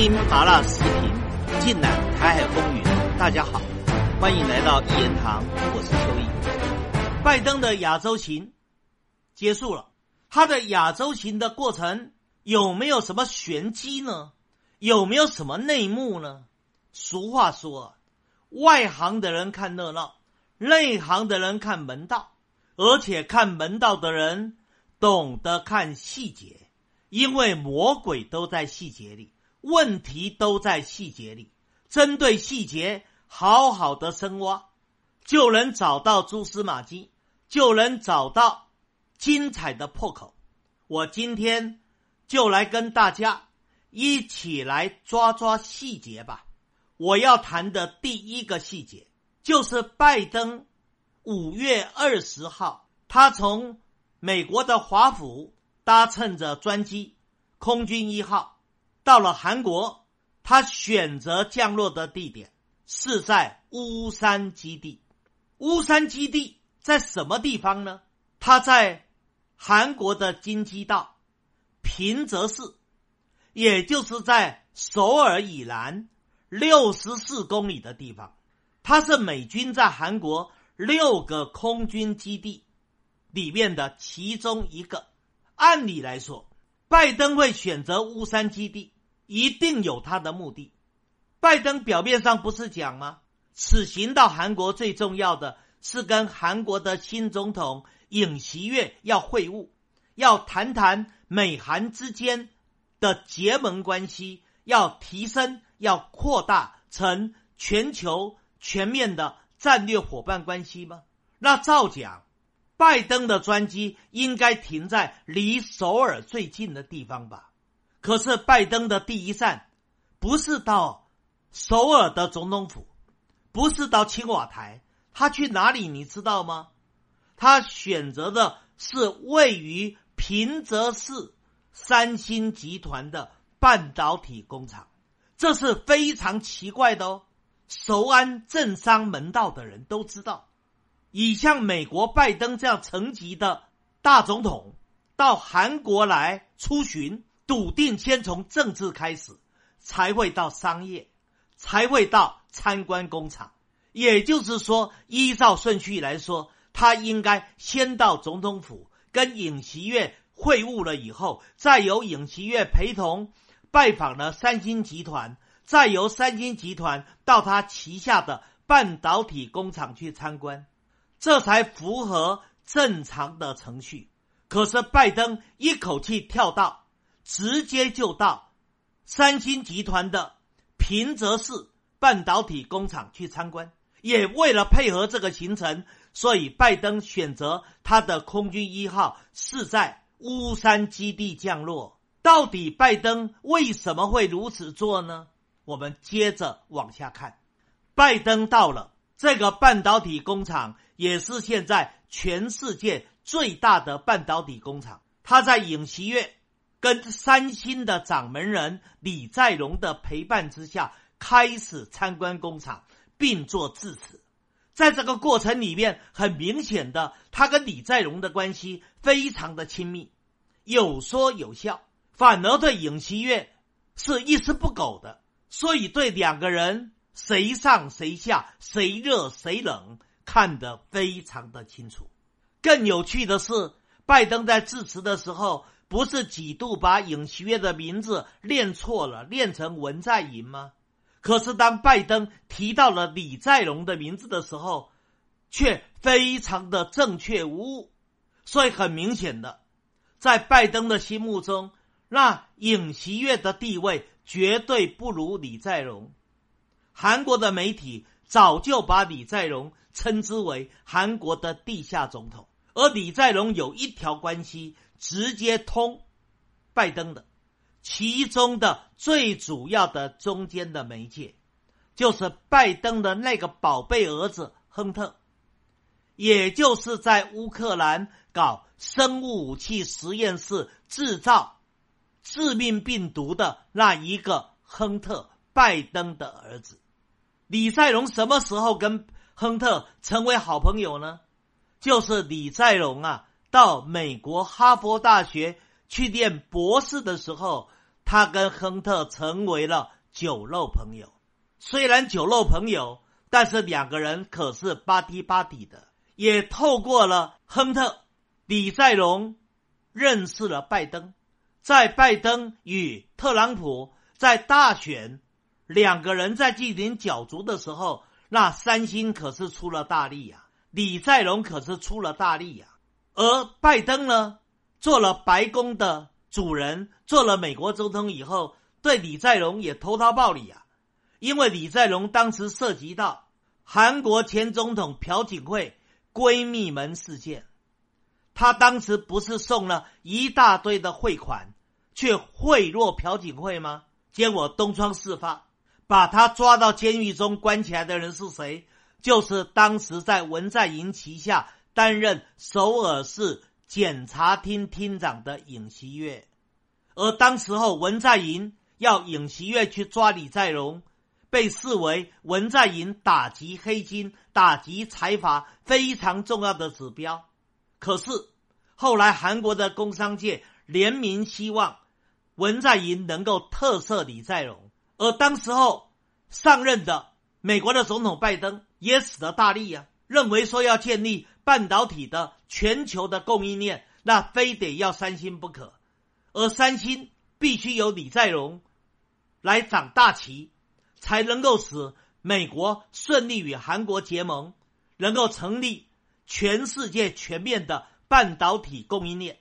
听麻辣视频，尽览台海风云。大家好，欢迎来到一言堂，我是邱毅。拜登的亚洲行结束了，他的亚洲行的过程有没有什么玄机呢？有没有什么内幕呢？俗话说，外行的人看热闹，内行的人看门道，而且看门道的人懂得看细节，因为魔鬼都在细节里。问题都在细节里，针对细节好好的深挖，就能找到蛛丝马迹，就能找到精彩的破口。我今天就来跟大家一起来抓抓细节吧。我要谈的第一个细节就是拜登五月二十号，他从美国的华府搭乘着专机空军一号。到了韩国，他选择降落的地点是在乌山基地。乌山基地在什么地方呢？它在韩国的京畿道平泽市，也就是在首尔以南六十四公里的地方。它是美军在韩国六个空军基地里面的其中一个。按理来说，拜登会选择乌山基地。一定有他的目的。拜登表面上不是讲吗？此行到韩国最重要的是跟韩国的新总统尹锡悦要会晤，要谈谈美韩之间的结盟关系，要提升、要扩大成全球全面的战略伙伴关系吗？那照讲，拜登的专机应该停在离首尔最近的地方吧？可是拜登的第一站不是到首尔的总统府，不是到青瓦台，他去哪里你知道吗？他选择的是位于平泽市三星集团的半导体工厂，这是非常奇怪的哦。熟谙政商门道的人都知道，以像美国拜登这样层级的大总统到韩国来出巡。笃定先从政治开始，才会到商业，才会到参观工厂。也就是说，依照顺序来说，他应该先到总统府跟尹锡悦会晤了以后，再由尹锡悦陪同拜访了三星集团，再由三星集团到他旗下的半导体工厂去参观，这才符合正常的程序。可是拜登一口气跳到。直接就到三星集团的平泽市半导体工厂去参观，也为了配合这个行程，所以拜登选择他的空军一号是在乌山基地降落。到底拜登为什么会如此做呢？我们接着往下看，拜登到了这个半导体工厂，也是现在全世界最大的半导体工厂，他在尹锡悦。跟三星的掌门人李在镕的陪伴之下，开始参观工厂，并做致辞。在这个过程里面，很明显的，他跟李在镕的关系非常的亲密，有说有笑，反而对尹锡悦是一丝不苟的。所以对两个人谁上谁下，谁热谁冷，看得非常的清楚。更有趣的是，拜登在致辞的时候。不是几度把尹锡悦的名字念错了，念成文在寅吗？可是当拜登提到了李在镕的名字的时候，却非常的正确无误。所以很明显的，在拜登的心目中，那尹锡悦的地位绝对不如李在镕。韩国的媒体早就把李在镕称之为韩国的地下总统，而李在镕有一条关系。直接通拜登的，其中的最主要的中间的媒介，就是拜登的那个宝贝儿子亨特，也就是在乌克兰搞生物武器实验室制造致命病毒的那一个亨特，拜登的儿子李在镕什么时候跟亨特成为好朋友呢？就是李在镕啊。到美国哈佛大学去念博士的时候，他跟亨特成为了酒肉朋友。虽然酒肉朋友，但是两个人可是巴蒂巴底的。也透过了亨特，李在镕认识了拜登。在拜登与特朗普在大选两个人在进行角逐的时候，那三星可是出了大力呀，李在镕可是出了大力呀。而拜登呢，做了白宫的主人，做了美国总统以后，对李在镕也投桃报李啊，因为李在镕当时涉及到韩国前总统朴槿惠闺蜜门事件，他当时不是送了一大堆的汇款，却贿赂朴槿惠吗？结果东窗事发，把他抓到监狱中关起来的人是谁？就是当时在文在寅旗下。担任首尔市检察厅厅长的尹锡悦，而当时候文在寅要尹锡悦去抓李在镕，被视为文在寅打击黑金、打击财阀非常重要的指标。可是后来韩国的工商界联名希望文在寅能够特赦李在镕，而当时候上任的美国的总统拜登也使得大力呀，认为说要建立。半导体的全球的供应链，那非得要三星不可，而三星必须由李在镕来掌大旗，才能够使美国顺利与韩国结盟，能够成立全世界全面的半导体供应链，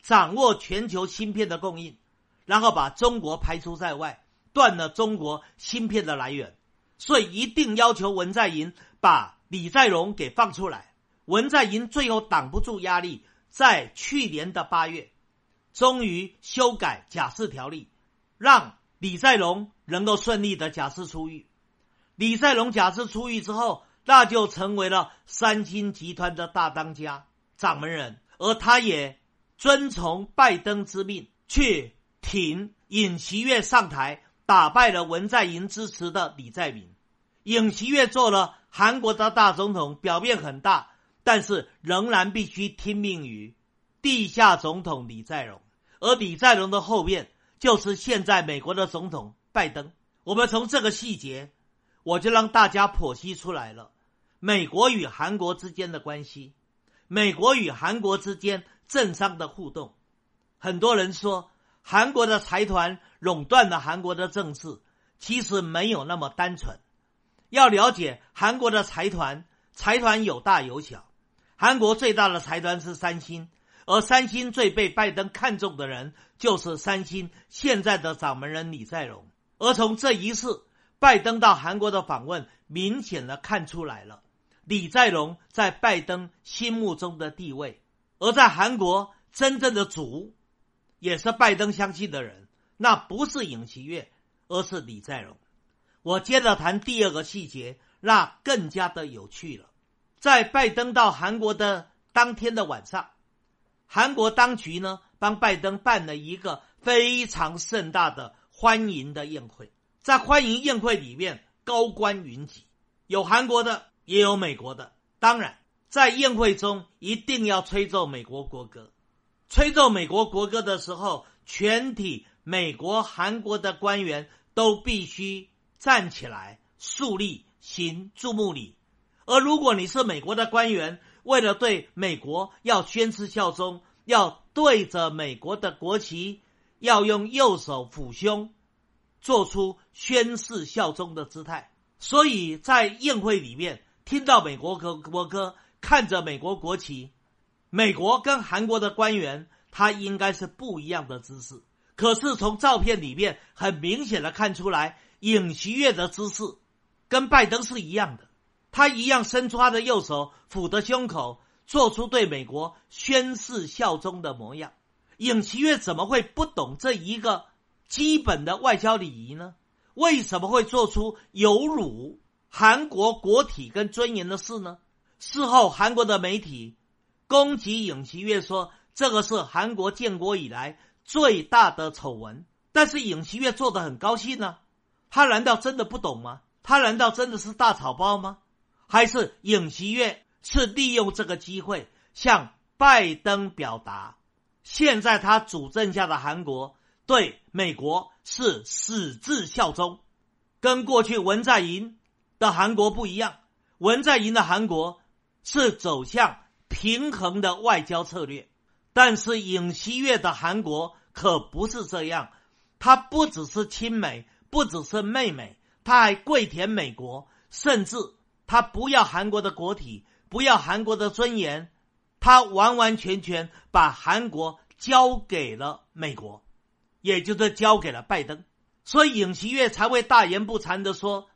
掌握全球芯片的供应，然后把中国排除在外，断了中国芯片的来源，所以一定要求文在寅把李在镕给放出来。文在寅最后挡不住压力，在去年的八月，终于修改假释条例，让李在镕能够顺利的假释出狱。李在镕假释出狱之后，那就成为了三星集团的大当家、掌门人，而他也遵从拜登之命，去挺尹锡悦上台，打败了文在寅支持的李在明。尹锡悦做了韩国的大总统，表面很大。但是仍然必须听命于地下总统李在镕，而李在镕的后面就是现在美国的总统拜登。我们从这个细节，我就让大家剖析出来了：美国与韩国之间的关系，美国与韩国之间政商的互动。很多人说韩国的财团垄断了韩国的政治，其实没有那么单纯。要了解韩国的财团，财团有大有小。韩国最大的财团是三星，而三星最被拜登看中的人就是三星现在的掌门人李在镕。而从这一次拜登到韩国的访问，明显的看出来了李在镕在拜登心目中的地位。而在韩国真正的主，也是拜登相信的人，那不是尹锡悦，而是李在镕。我接着谈第二个细节，那更加的有趣了。在拜登到韩国的当天的晚上，韩国当局呢帮拜登办了一个非常盛大的欢迎的宴会。在欢迎宴会里面，高官云集，有韩国的，也有美国的。当然，在宴会中一定要吹奏美国国歌。吹奏美国国歌的时候，全体美国、韩国的官员都必须站起来肃立，行注目礼。而如果你是美国的官员，为了对美国要宣誓效忠，要对着美国的国旗，要用右手抚胸，做出宣誓效忠的姿态。所以在宴会里面听到美国国国歌，看着美国国旗，美国跟韩国的官员他应该是不一样的姿势。可是从照片里面很明显的看出来，尹锡悦的姿势跟拜登是一样的。他一样伸出他的右手，抚着胸口，做出对美国宣誓效忠的模样。尹锡悦怎么会不懂这一个基本的外交礼仪呢？为什么会做出有辱韩国国体跟尊严的事呢？事后，韩国的媒体攻击尹锡悦说，这个是韩国建国以来最大的丑闻。但是尹锡悦做的很高兴呢，他难道真的不懂吗？他难道真的是大草包吗？还是尹锡悦是利用这个机会向拜登表达，现在他主政下的韩国对美国是矢志效忠，跟过去文在寅的韩国不一样。文在寅的韩国是走向平衡的外交策略，但是尹锡悦的韩国可不是这样。他不只是亲美，不只是妹妹，他还跪舔美国，甚至他不要韩国的国体，不要韩国的尊严，他完完全全把韩国交给了美国。也就是交给了拜登，所以尹锡悦才会大言不惭的说，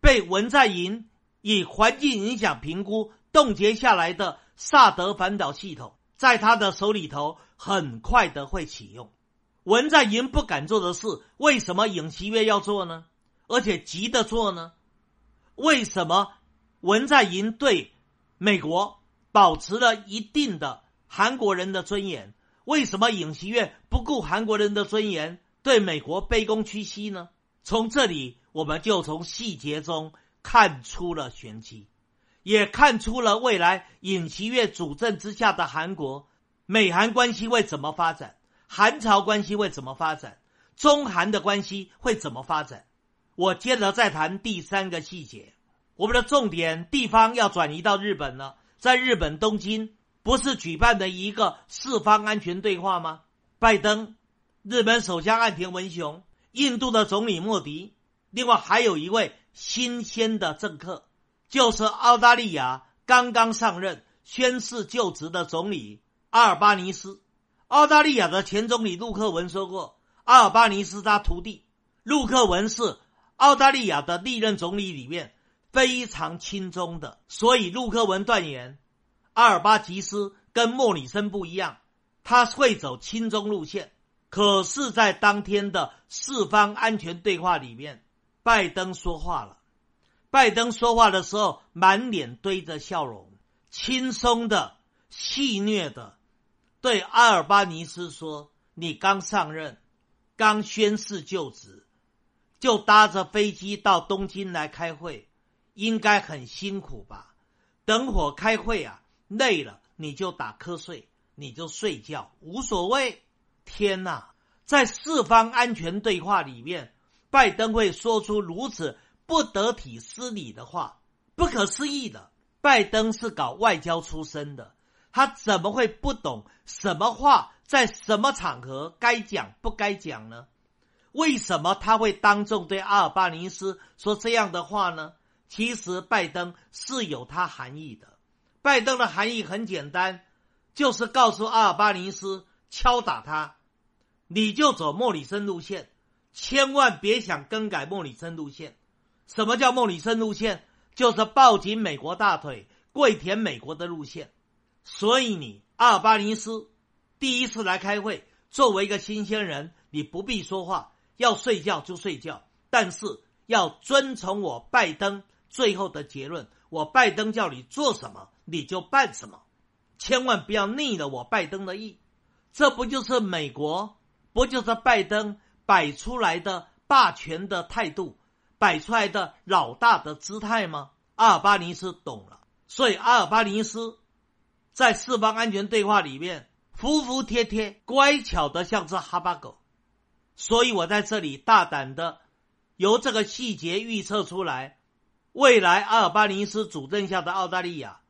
被文在寅以环境影响评估冻结下来的萨德反导系统，在他的手里头很快的会启用。文在寅不敢做的事，为什么尹锡悦要做呢？而且急着做呢？为什么文在寅对美国保持了一定的韩国人的尊严？为什么尹锡悦不顾韩国人的尊严，对美国卑躬屈膝呢？从这里，我们就从细节中看出了玄机，也看出了未来尹锡悦主政之下的韩国，美韩关系会怎么发展，韩朝关系会怎么发展，中韩的关系会怎么发展。我接着再谈第三个细节，我们的重点地方要转移到日本了，在日本东京。不是举办的一个四方安全对话吗？拜登、日本首相岸田文雄、印度的总理莫迪，另外还有一位新鲜的政客，就是澳大利亚刚刚上任宣誓就职的总理阿尔巴尼斯。澳大利亚的前总理陆克文说过，阿尔巴尼斯他徒弟，陆克文是澳大利亚的历任总理里面非常亲中的，所以陆克文断言。阿尔巴吉斯跟莫里森不一样，他会走亲中路线。可是，在当天的四方安全对话里面，拜登说话了。拜登说话的时候，满脸堆着笑容，轻松的、戏谑的对阿尔巴尼斯说：“你刚上任，刚宣誓就职，就搭着飞机到东京来开会，应该很辛苦吧？等会开会啊！”累了你就打瞌睡，你就睡觉，无所谓。天哪，在四方安全对话里面，拜登会说出如此不得体、失礼的话，不可思议的。拜登是搞外交出身的，他怎么会不懂什么话在什么场合该讲不该讲呢？为什么他会当众对阿尔巴尼斯说这样的话呢？其实拜登是有他含义的。拜登的含义很简单，就是告诉阿尔巴尼斯敲打他，你就走莫里森路线，千万别想更改莫里森路线。什么叫莫里森路线？就是抱紧美国大腿、跪舔美国的路线。所以你阿尔巴尼斯第一次来开会，作为一个新鲜人，你不必说话，要睡觉就睡觉，但是要遵从我拜登最后的结论。我拜登叫你做什么？你就办什么，千万不要逆了我拜登的意，这不就是美国，不就是拜登摆出来的霸权的态度，摆出来的老大的姿态吗？阿尔巴尼斯懂了，所以阿尔巴尼斯在四方安全对话里面服服帖帖、乖巧的像只哈巴狗，所以我在这里大胆的由这个细节预测出来，未来阿尔巴尼斯主政下的澳大利亚。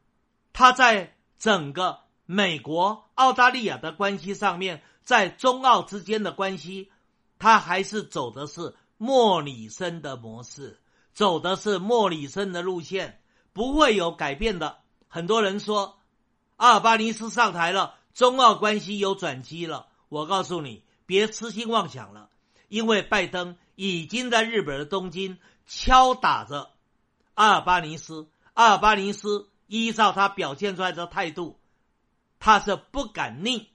他在整个美国、澳大利亚的关系上面，在中澳之间的关系，他还是走的是莫里森的模式，走的是莫里森的路线，不会有改变的。很多人说阿尔巴尼斯上台了，中澳关系有转机了。我告诉你，别痴心妄想了，因为拜登已经在日本的东京敲打着阿尔巴尼斯，阿尔巴尼斯。依照他表现出来的态度，他是不敢逆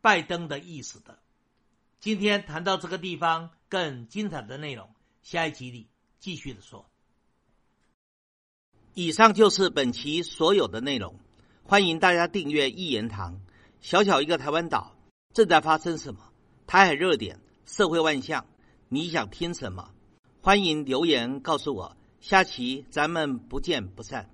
拜登的意思的。今天谈到这个地方，更精彩的内容，下一集里继续的说。以上就是本期所有的内容，欢迎大家订阅一言堂。小小一个台湾岛，正在发生什么？台海热点，社会万象，你想听什么？欢迎留言告诉我。下期咱们不见不散。